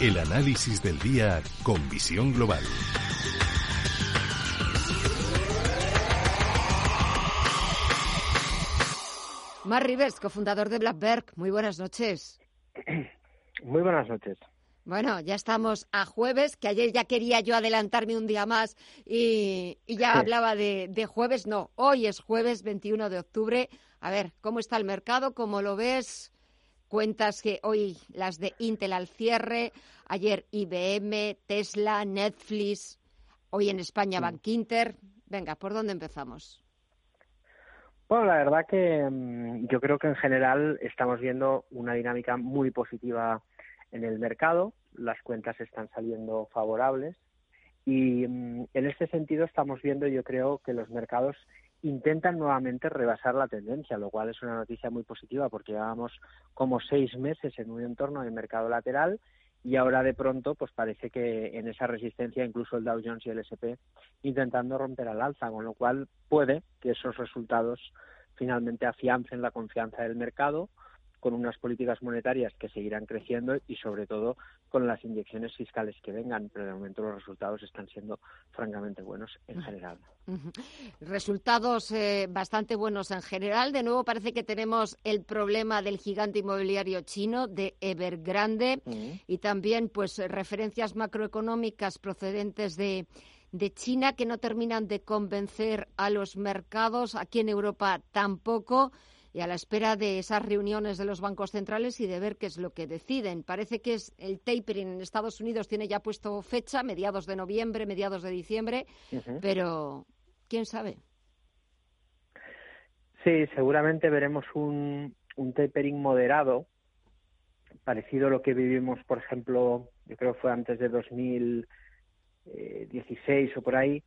El análisis del día con visión global. Mar Rivers, cofundador de Blackberg. Muy buenas noches. Muy buenas noches. Bueno, ya estamos a jueves, que ayer ya quería yo adelantarme un día más y, ya hablaba de, de, jueves. No, hoy es jueves 21 de octubre. A ver, ¿cómo está el mercado? ¿Cómo lo ves? Cuentas que hoy las de Intel al cierre, ayer IBM, Tesla, Netflix, hoy en España Bank Inter. Venga, ¿por dónde empezamos? Bueno, la verdad que mm, yo creo que en general estamos viendo una dinámica muy positiva en el mercado, las cuentas están saliendo favorables y mm, en este sentido estamos viendo yo creo que los mercados intentan nuevamente rebasar la tendencia, lo cual es una noticia muy positiva porque llevamos como seis meses en un entorno de mercado lateral y ahora de pronto pues parece que en esa resistencia incluso el Dow Jones y el S&P intentando romper al alza, con lo cual puede que esos resultados finalmente afiancen la confianza del mercado con unas políticas monetarias que seguirán creciendo y sobre todo con las inyecciones fiscales que vengan, pero de momento los resultados están siendo francamente buenos en general. Resultados eh, bastante buenos en general. De nuevo parece que tenemos el problema del gigante inmobiliario chino de Evergrande y también pues referencias macroeconómicas procedentes de de China que no terminan de convencer a los mercados, aquí en Europa tampoco y a la espera de esas reuniones de los bancos centrales y de ver qué es lo que deciden. Parece que es el tapering en Estados Unidos tiene ya puesto fecha, mediados de noviembre, mediados de diciembre, pero quién sabe. Sí, seguramente veremos un, un tapering moderado, parecido a lo que vivimos, por ejemplo, yo creo que fue antes de 2016 o por ahí,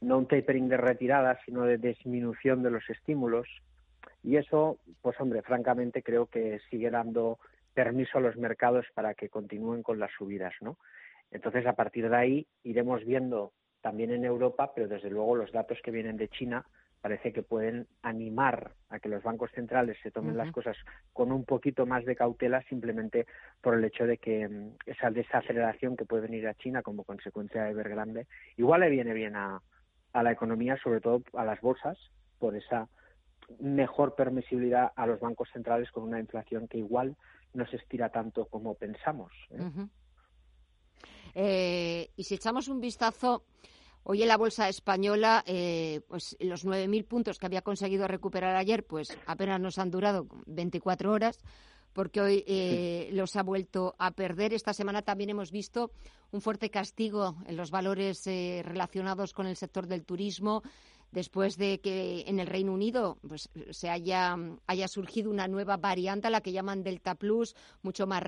no un tapering de retirada, sino de disminución de los estímulos y eso, pues hombre, francamente creo que sigue dando permiso a los mercados para que continúen con las subidas, ¿no? Entonces, a partir de ahí iremos viendo también en Europa, pero desde luego los datos que vienen de China parece que pueden animar a que los bancos centrales se tomen las cosas con un poquito más de cautela simplemente por el hecho de que mm, esa desaceleración que puede venir a China como consecuencia de Evergrande igual le viene bien a, a la economía, sobre todo a las bolsas, por esa mejor permisibilidad a los bancos centrales con una inflación que igual no se estira tanto como pensamos. ¿eh? Eh, y si echamos un vistazo hoy en la bolsa española, eh, pues los 9.000 puntos que había conseguido recuperar ayer, pues apenas nos han durado 24 horas porque hoy los ha vuelto a perder. Esta semana también hemos visto un fuerte castigo en los valores relacionados con el sector del turismo, después de que en el Reino Unido pues, se haya, haya surgido una nueva variante, la que llaman Delta Plus, mucho más,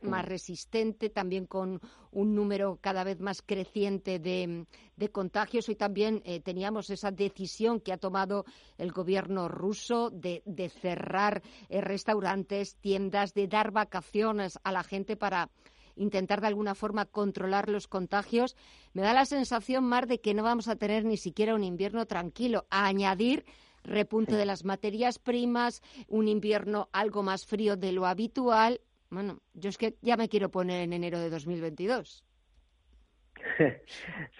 más resistente, también con un número cada vez más creciente de, contagios. Hoy también eh, teníamos esa decisión que ha tomado el gobierno ruso de, cerrar eh, restaurantes, tiendas, de dar vacaciones a la gente para intentar de alguna forma controlar los contagios, me da la sensación, Mar, de que no vamos a tener ni siquiera un invierno tranquilo. A añadir repunte de las materias primas, un invierno algo más frío de lo habitual. Bueno, yo es que ya me quiero poner en enero de 2022.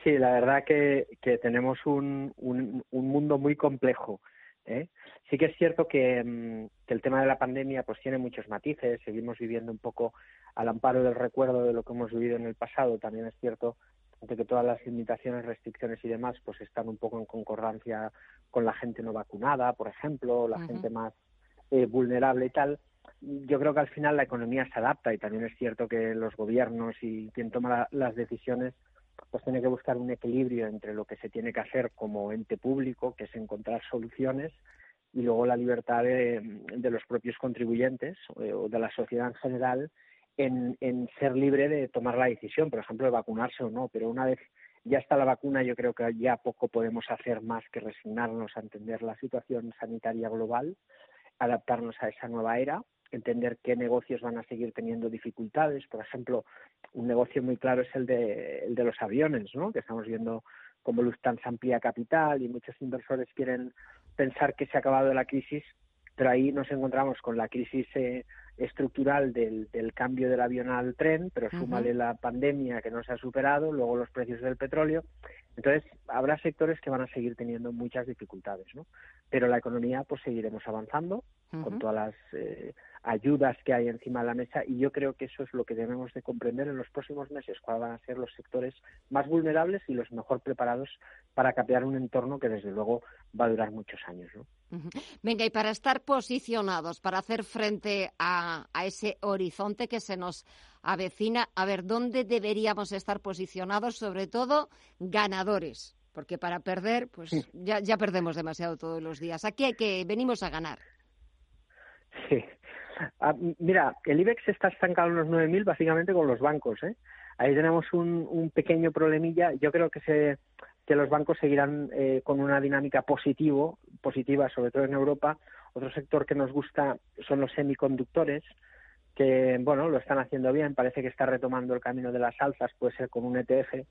Sí, la verdad que, que tenemos un, un, un mundo muy complejo. ¿eh? Sí que es cierto que, mm, que, el tema de la pandemia pues tiene muchos matices, seguimos viviendo un poco al amparo del recuerdo de lo que hemos vivido en el pasado. También es cierto de que todas las limitaciones, restricciones y demás pues están un poco en concordancia con la gente no vacunada, por ejemplo, la gente más eh, vulnerable y tal. Yo creo que al final la economía se adapta y también es cierto que los gobiernos y quien toma las decisiones pues tiene que buscar un equilibrio entre lo que se tiene que hacer como ente público, que es encontrar soluciones, y luego la libertad de, los propios contribuyentes eh, o de la sociedad en general en, ser libre de tomar la decisión, por ejemplo, de vacunarse o no. Pero una vez ya está la vacuna, yo creo que ya poco podemos hacer más que resignarnos a entender la situación sanitaria global, adaptarnos a esa nueva era, entender qué negocios van a seguir teniendo dificultades. Por ejemplo, un negocio muy claro es el de, el de los aviones, ¿no? que estamos viendo como Lufthansa amplía capital y muchos inversores quieren pensar que se ha acabado la crisis, pero ahí nos encontramos con la crisis eh, estructural del, del, cambio del avión al tren, pero súmale la pandemia que no se ha superado, luego los precios del petróleo. Entonces, habrá sectores que van a seguir teniendo muchas dificultades, ¿no? Pero la economía, pues seguiremos avanzando con todas las eh, ayudas que hay encima de la mesa y yo creo que eso es lo que debemos de comprender en los próximos meses, cuáles van a ser los sectores más vulnerables y los mejor preparados para capear un entorno que desde luego va a durar muchos años. ¿no? Venga, y para estar posicionados, para hacer frente a, a ese horizonte que se nos avecina, a ver, ¿dónde deberíamos estar posicionados, sobre todo ganadores? Porque para perder, pues ya, ya perdemos demasiado todos los días. Aquí hay que venimos a ganar. Sí, Ah, mira, el IBEX está estancado en los 9.000 básicamente con los bancos. ¿eh? Ahí tenemos un, un pequeño problemilla. Yo creo que, se, que los bancos seguirán eh, con una dinámica positivo, positiva, sobre todo en Europa. Otro sector que nos gusta son los semiconductores, que bueno lo están haciendo bien. Parece que está retomando el camino de las alzas, puede ser con un ETF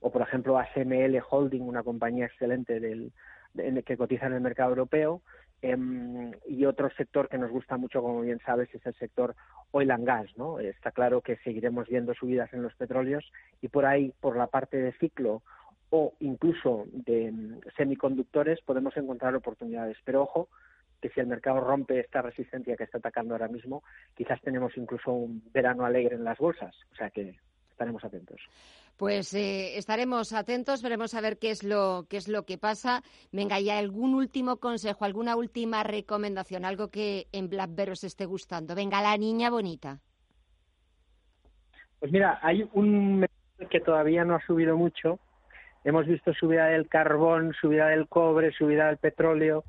o por ejemplo ASML Holding, una compañía excelente del, que cotiza en el mercado europeo. Em, y otro sector que nos gusta mucho, como bien sabes, es el sector oil and gas. ¿no? Está claro que seguiremos viendo subidas en los petróleos y por ahí, por la parte de ciclo o incluso de em, semiconductores, podemos encontrar oportunidades. Pero ojo, que si el mercado rompe esta resistencia que está atacando ahora mismo, quizás tenemos incluso un verano alegre en las bolsas. O sea que estaremos atentos. Pues eh, estaremos atentos, veremos a ver qué es lo qué es lo que pasa. Venga, ¿y algún último consejo, alguna última recomendación, algo que en BlackBerry os esté gustando? Venga, la niña bonita. Pues mira, hay un que todavía no ha subido mucho. Hemos visto subida del carbón, subida del cobre, subida del petróleo,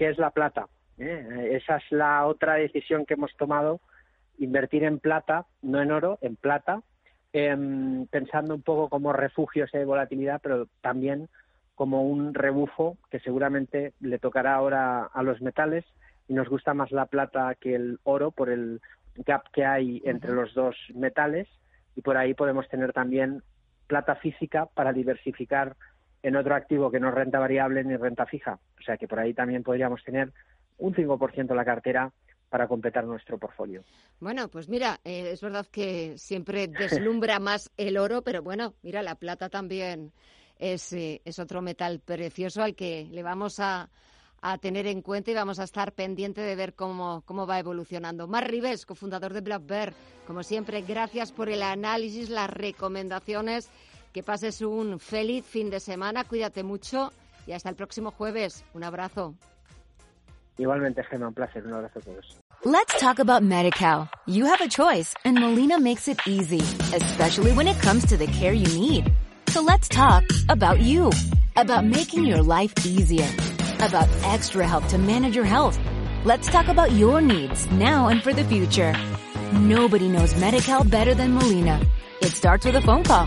que es la plata. ¿eh? Esa es la otra decisión que hemos tomado, invertir en plata, no en oro, en plata, Em, pensando un poco como refugio de volatilidad, pero también como un rebufo que seguramente le tocará ahora a los metales y nos gusta más la plata que el oro por el gap que hay entre los dos metales y por ahí podemos tener también plata física para diversificar en otro activo que no es renta variable ni renta fija. O sea que por ahí también podríamos tener un 5% de la cartera para completar nuestro portfolio. Bueno, pues mira, eh, es verdad que siempre deslumbra más el oro, pero bueno, mira, la plata también es, eh, es otro metal precioso al que le vamos a, a, tener en cuenta y vamos a estar pendiente de ver cómo, cómo va evolucionando. Mar Rives, cofundador de Black Bear, como siempre, gracias por el análisis, las recomendaciones. Que pases un feliz fin de semana, cuídate mucho y hasta el próximo jueves. Un abrazo. Igualmente, Gemma, un placer. Un abrazo a todos. Let's talk about MediCal. You have a choice and Molina makes it easy, especially when it comes to the care you need. So let's talk about you, about making your life easier, about extra help to manage your health. Let's talk about your needs now and for the future. Nobody knows MediCal better than Molina. It starts with a phone call.